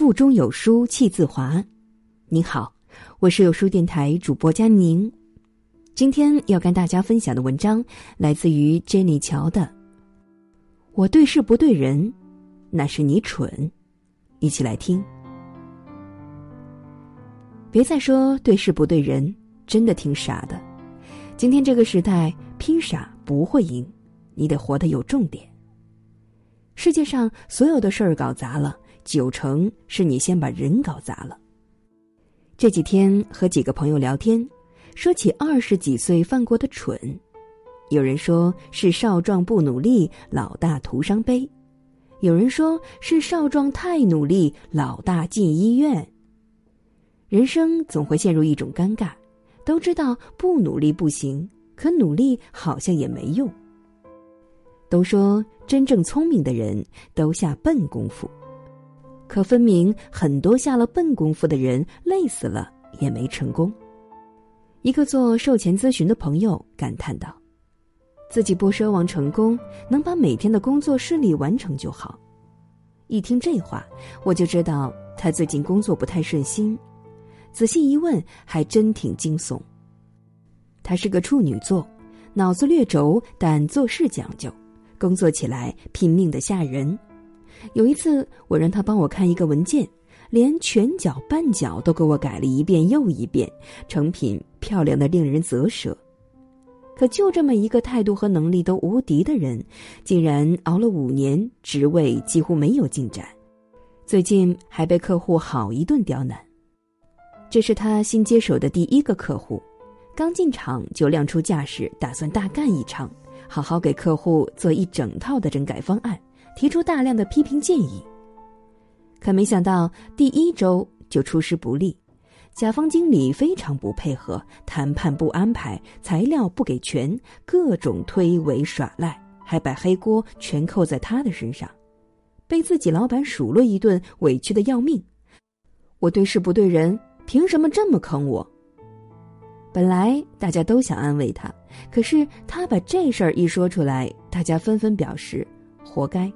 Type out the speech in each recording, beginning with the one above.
腹中有书气自华。您好，我是有书电台主播佳宁。今天要跟大家分享的文章来自于 Jenny 乔的《我对事不对人，那是你蠢》。一起来听。别再说对事不对人，真的挺傻的。今天这个时代，拼傻不会赢，你得活得有重点。世界上所有的事儿搞砸了。九成是你先把人搞砸了。这几天和几个朋友聊天，说起二十几岁犯过的蠢，有人说是少壮不努力，老大徒伤悲；有人说是少壮太努力，老大进医院。人生总会陷入一种尴尬，都知道不努力不行，可努力好像也没用。都说真正聪明的人都下笨功夫。可分明，很多下了笨功夫的人累死了也没成功。一个做售前咨询的朋友感叹道：“自己不奢望成功，能把每天的工作顺利完成就好。”一听这话，我就知道他最近工作不太顺心。仔细一问，还真挺惊悚。他是个处女座，脑子略轴，但做事讲究，工作起来拼命的吓人。有一次，我让他帮我看一个文件，连全角半角都给我改了一遍又一遍，成品漂亮的令人啧舌。可就这么一个态度和能力都无敌的人，竟然熬了五年，职位几乎没有进展，最近还被客户好一顿刁难。这是他新接手的第一个客户，刚进场就亮出架势，打算大干一场，好好给客户做一整套的整改方案。提出大量的批评建议，可没想到第一周就出师不利，甲方经理非常不配合，谈判不安排，材料不给全，各种推诿耍赖，还把黑锅全扣在他的身上，被自己老板数落一顿，委屈的要命。我对事不对人，凭什么这么坑我？本来大家都想安慰他，可是他把这事儿一说出来，大家纷纷表示活该。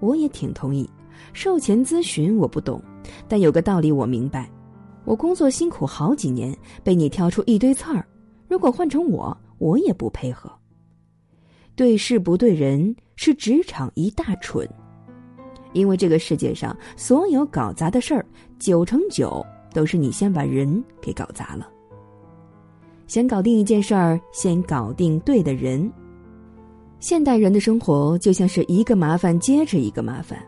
我也挺同意，售前咨询我不懂，但有个道理我明白：我工作辛苦好几年，被你挑出一堆刺儿，如果换成我，我也不配合。对事不对人是职场一大蠢，因为这个世界上所有搞砸的事儿，九成九都是你先把人给搞砸了。想搞定一件事儿，先搞定对的人。现代人的生活就像是一个麻烦接着一个麻烦，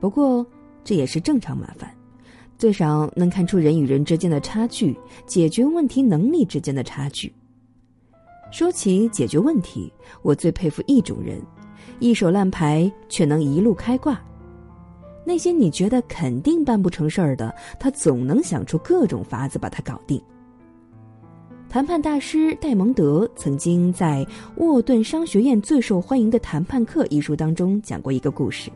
不过这也是正常麻烦，最少能看出人与人之间的差距，解决问题能力之间的差距。说起解决问题，我最佩服一种人，一手烂牌却能一路开挂。那些你觉得肯定办不成事儿的，他总能想出各种法子把它搞定。谈判大师戴蒙德曾经在《沃顿商学院最受欢迎的谈判课》一书当中讲过一个故事。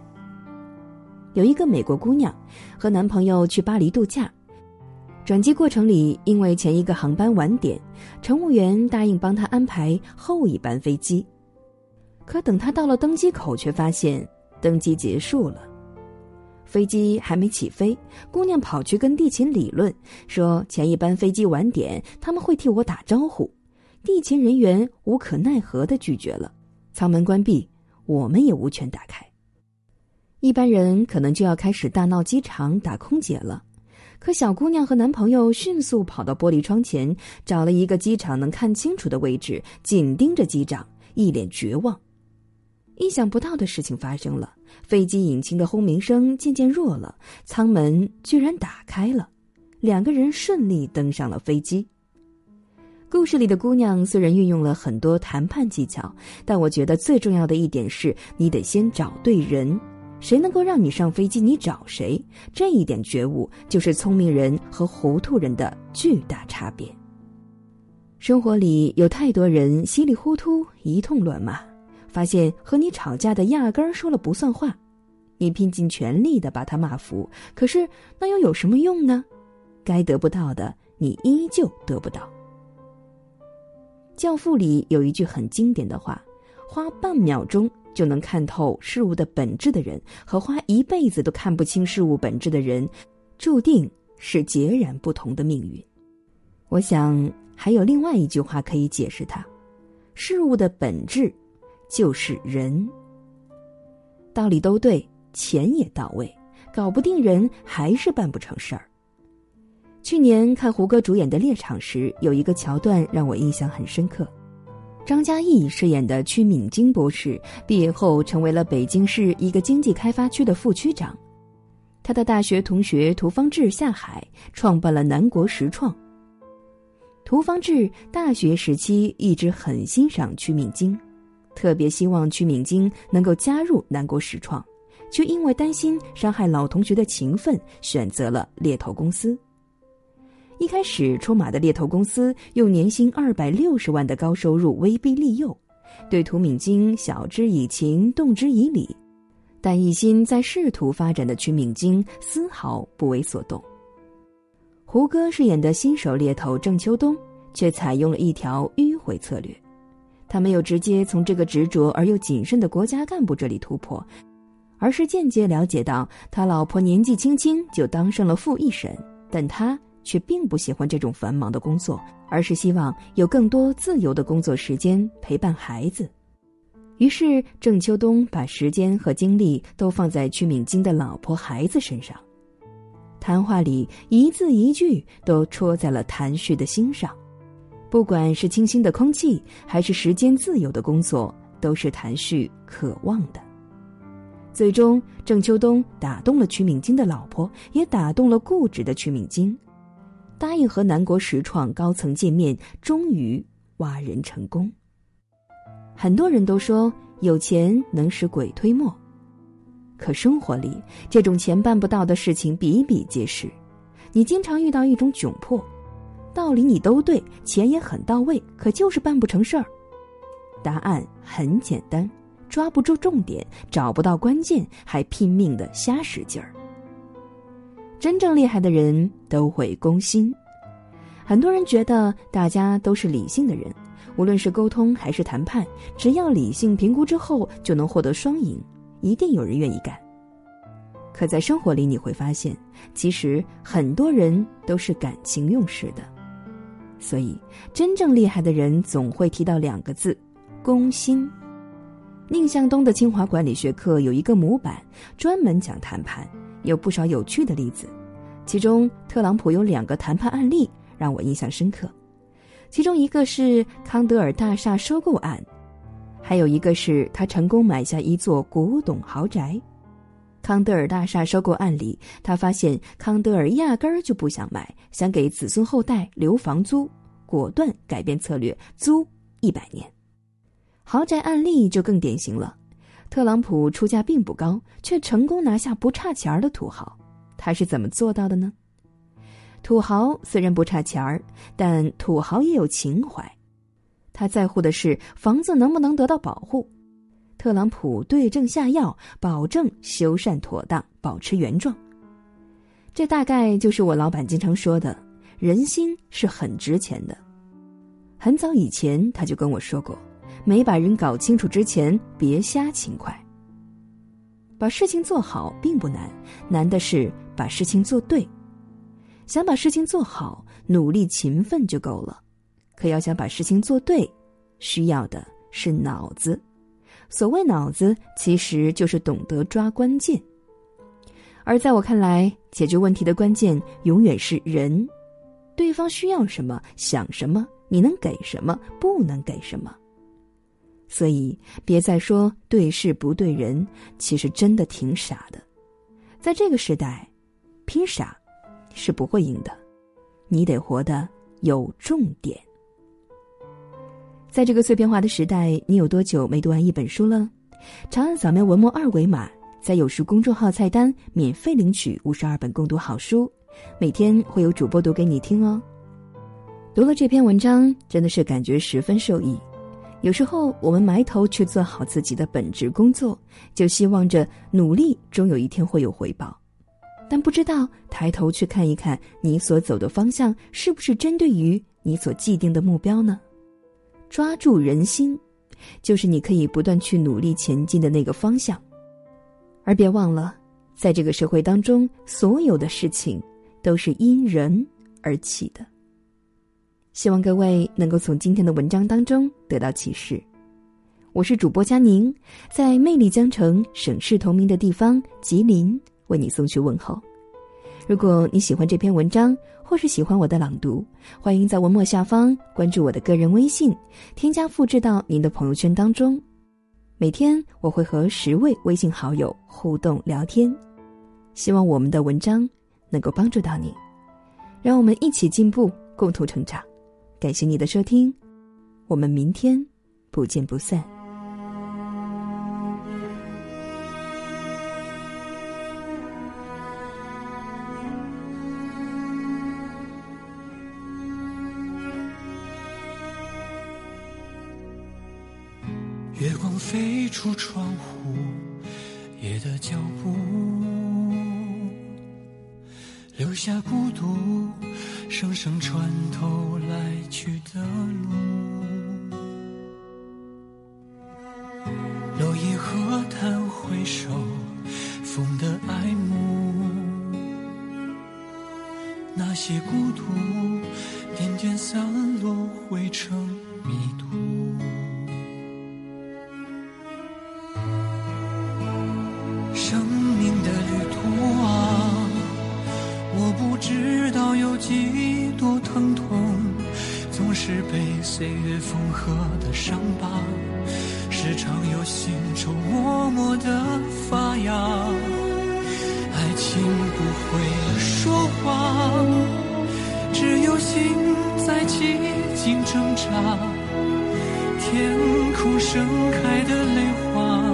有一个美国姑娘和男朋友去巴黎度假，转机过程里因为前一个航班晚点，乘务员答应帮她安排后一班飞机。可等她到了登机口，却发现登机结束了。飞机还没起飞，姑娘跑去跟地勤理论，说前一班飞机晚点，他们会替我打招呼。地勤人员无可奈何的拒绝了，舱门关闭，我们也无权打开。一般人可能就要开始大闹机场打空姐了，可小姑娘和男朋友迅速跑到玻璃窗前，找了一个机场能看清楚的位置，紧盯着机长，一脸绝望。意想不到的事情发生了，飞机引擎的轰鸣声渐渐弱了，舱门居然打开了，两个人顺利登上了飞机。故事里的姑娘虽然运用了很多谈判技巧，但我觉得最重要的一点是你得先找对人，谁能够让你上飞机，你找谁。这一点觉悟就是聪明人和糊涂人的巨大差别。生活里有太多人稀里糊涂一通乱骂。发现和你吵架的压根儿说了不算话，你拼尽全力的把他骂服，可是那又有什么用呢？该得不到的你依旧得不到。《教父》里有一句很经典的话：“花半秒钟就能看透事物的本质的人，和花一辈子都看不清事物本质的人，注定是截然不同的命运。我想还有另外一句话可以解释它：事物的本质就是人。道理都对，钱也到位，搞不定人还是办不成事儿。去年看胡歌主演的《猎场》时，有一个桥段让我印象很深刻。张嘉译饰演的曲敏京博士毕业后成为了北京市一个经济开发区的副区长，他的大学同学涂方志下海创办了南国实创。涂方志大学时期一直很欣赏曲敏京，特别希望曲敏京能够加入南国实创，却因为担心伤害老同学的情分，选择了猎头公司。一开始出马的猎头公司用年薪二百六十万的高收入威逼利诱，对涂敏京晓之以情，动之以理，但一心在仕途发展的曲敏京丝毫不为所动。胡歌饰演的新手猎头郑秋冬却采用了一条迂回策略，他没有直接从这个执着而又谨慎的国家干部这里突破，而是间接了解到他老婆年纪轻轻就当上了副一审，但他。却并不喜欢这种繁忙的工作，而是希望有更多自由的工作时间陪伴孩子。于是，郑秋冬把时间和精力都放在曲敏京的老婆孩子身上。谈话里一字一句都戳在了谭旭的心上，不管是清新的空气，还是时间自由的工作，都是谭旭渴望的。最终，郑秋冬打动了曲敏京的老婆，也打动了固执的曲敏京。答应和南国实创高层见面，终于挖人成功。很多人都说有钱能使鬼推磨，可生活里这种钱办不到的事情比比皆是。你经常遇到一种窘迫，道理你都对，钱也很到位，可就是办不成事儿。答案很简单：抓不住重点，找不到关键，还拼命的瞎使劲儿。真正厉害的人都会攻心。很多人觉得大家都是理性的人，无论是沟通还是谈判，只要理性评估之后就能获得双赢，一定有人愿意干。可在生活里你会发现，其实很多人都是感情用事的。所以，真正厉害的人总会提到两个字：攻心。宁向东的清华管理学课有一个模板，专门讲谈判。有不少有趣的例子，其中特朗普有两个谈判案例让我印象深刻，其中一个是康德尔大厦收购案，还有一个是他成功买下一座古董豪宅。康德尔大厦收购案里，他发现康德尔压根儿就不想买，想给子孙后代留房租，果断改变策略，租一百年。豪宅案例就更典型了。特朗普出价并不高，却成功拿下不差钱儿的土豪，他是怎么做到的呢？土豪虽然不差钱儿，但土豪也有情怀，他在乎的是房子能不能得到保护。特朗普对症下药，保证修缮妥当，保持原状。这大概就是我老板经常说的：人心是很值钱的。很早以前他就跟我说过。没把人搞清楚之前，别瞎勤快。把事情做好并不难，难的是把事情做对。想把事情做好，努力勤奋就够了。可要想把事情做对，需要的是脑子。所谓脑子，其实就是懂得抓关键。而在我看来，解决问题的关键永远是人。对方需要什么，想什么，你能给什么，不能给什么。所以，别再说对事不对人，其实真的挺傻的。在这个时代，拼傻是不会赢的，你得活得有重点。在这个碎片化的时代，你有多久没读完一本书了？长按扫描文末二维码，在有书公众号菜单免费领取五十二本共读好书，每天会有主播读给你听哦。读了这篇文章，真的是感觉十分受益。有时候，我们埋头去做好自己的本职工作，就希望着努力终有一天会有回报，但不知道抬头去看一看你所走的方向是不是针对于你所既定的目标呢？抓住人心，就是你可以不断去努力前进的那个方向。而别忘了，在这个社会当中，所有的事情都是因人而起的。希望各位能够从今天的文章当中得到启示。我是主播佳宁，在魅力江城、省市同名的地方吉林，为你送去问候。如果你喜欢这篇文章，或是喜欢我的朗读，欢迎在文末下方关注我的个人微信，添加复制到您的朋友圈当中。每天我会和十位微信好友互动聊天，希望我们的文章能够帮助到你，让我们一起进步，共同成长。感谢你的收听，我们明天不见不散。月光飞出窗户，夜的脚步，留下孤独，声声穿透来去的路。落叶和谈回首，风的爱慕，那些孤独，点点散落，汇成迷途。我的发芽。爱情不会说谎，只有心在寂静挣扎。天空盛开的泪花。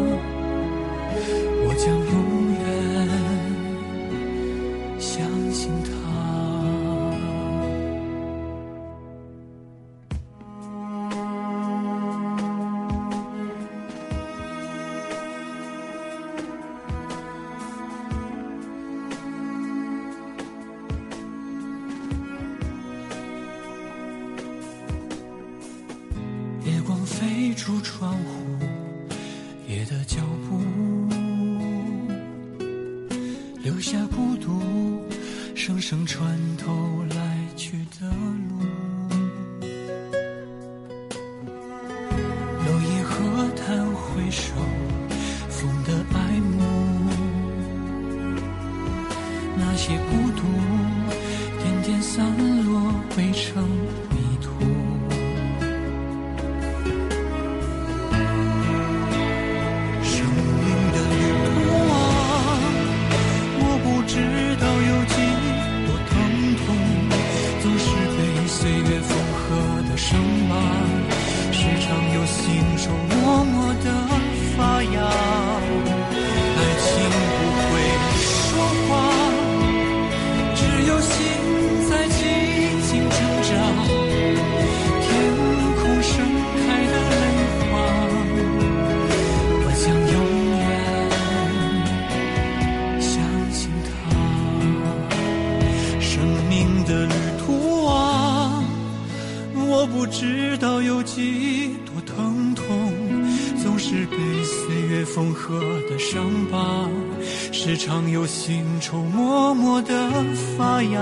几多疼痛，总是被岁月缝合的伤疤，时常有心愁默默的发芽。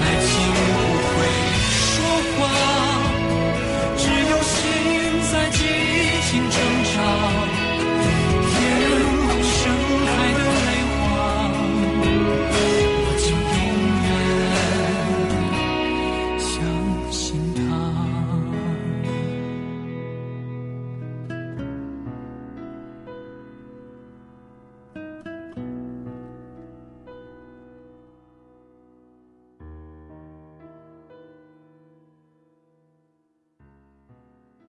爱情不会。